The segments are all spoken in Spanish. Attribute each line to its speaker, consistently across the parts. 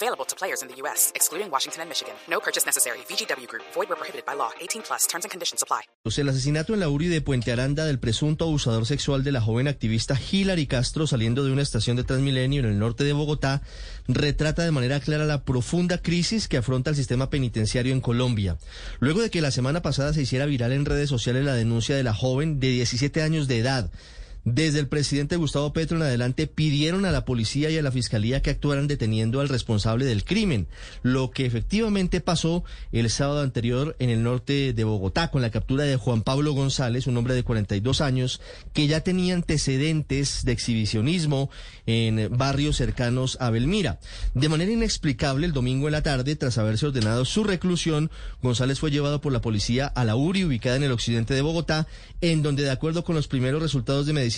Speaker 1: Available to players in the U.S., excluding Washington and Michigan. No purchase necessary. VGW Group. Void where prohibited by law. 18 plus. Terms and conditions apply.
Speaker 2: El asesinato en la URI de Puente Aranda del presunto abusador sexual de la joven activista Hilary Castro saliendo de una estación de Transmilenio en el norte de Bogotá retrata de manera clara la profunda crisis que afronta el sistema penitenciario en Colombia. Luego de que la semana pasada se hiciera viral en redes sociales la denuncia de la joven de 17 años de edad desde el presidente Gustavo Petro en adelante pidieron a la policía y a la fiscalía que actuaran deteniendo al responsable del crimen, lo que efectivamente pasó el sábado anterior en el norte de Bogotá con la captura de Juan Pablo González, un hombre de 42 años que ya tenía antecedentes de exhibicionismo en barrios cercanos a Belmira. De manera inexplicable, el domingo en la tarde, tras haberse ordenado su reclusión, González fue llevado por la policía a la URI ubicada en el occidente de Bogotá, en donde de acuerdo con los primeros resultados de medicina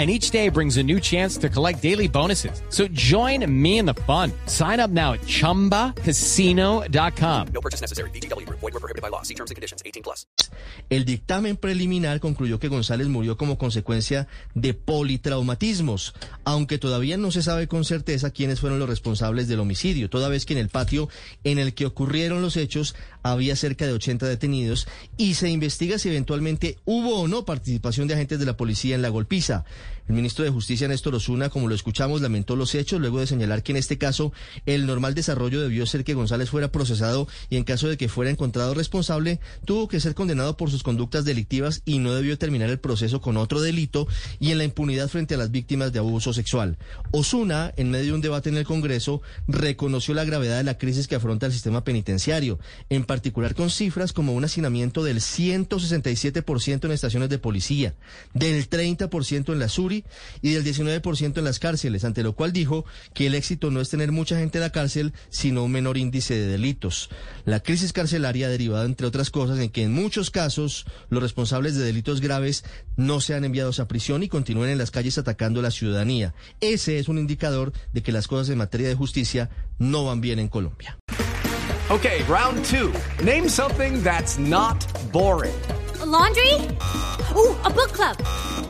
Speaker 3: and each day brings a new chance to collect daily bonuses. So join me in the fun. Sign up now at ChumbaCasino.com.
Speaker 4: No purchase necessary. Void were prohibited by law. See terms and conditions. 18 plus.
Speaker 2: El dictamen preliminar concluyó que González murió como consecuencia de politraumatismos, aunque todavía no se sabe con certeza quiénes fueron los responsables del homicidio, toda vez que en el patio en el que ocurrieron los hechos había cerca de 80 detenidos y se investiga si eventualmente hubo o no participación de agentes de la policía en la golpiza. El ministro de Justicia, Néstor Osuna, como lo escuchamos, lamentó los hechos luego de señalar que en este caso el normal desarrollo debió ser que González fuera procesado y en caso de que fuera encontrado responsable, tuvo que ser condenado por sus conductas delictivas y no debió terminar el proceso con otro delito y en la impunidad frente a las víctimas de abuso sexual. Osuna, en medio de un debate en el Congreso, reconoció la gravedad de la crisis que afronta el sistema penitenciario, en particular con cifras como un hacinamiento del 167% en estaciones de policía, del 30% en la SURI y del 19% en las cárceles, ante lo cual dijo que el éxito no es tener mucha gente en la cárcel, sino un menor índice de delitos. La crisis carcelaria ha derivado, entre otras cosas, en que en muchos casos los responsables de delitos graves no sean enviados a prisión y continúen en las calles atacando a la ciudadanía. Ese es un indicador de que las cosas en materia de justicia no van bien en Colombia.
Speaker 5: Okay, round two. Name something that's not boring.
Speaker 6: laundry? Ooh, a book club.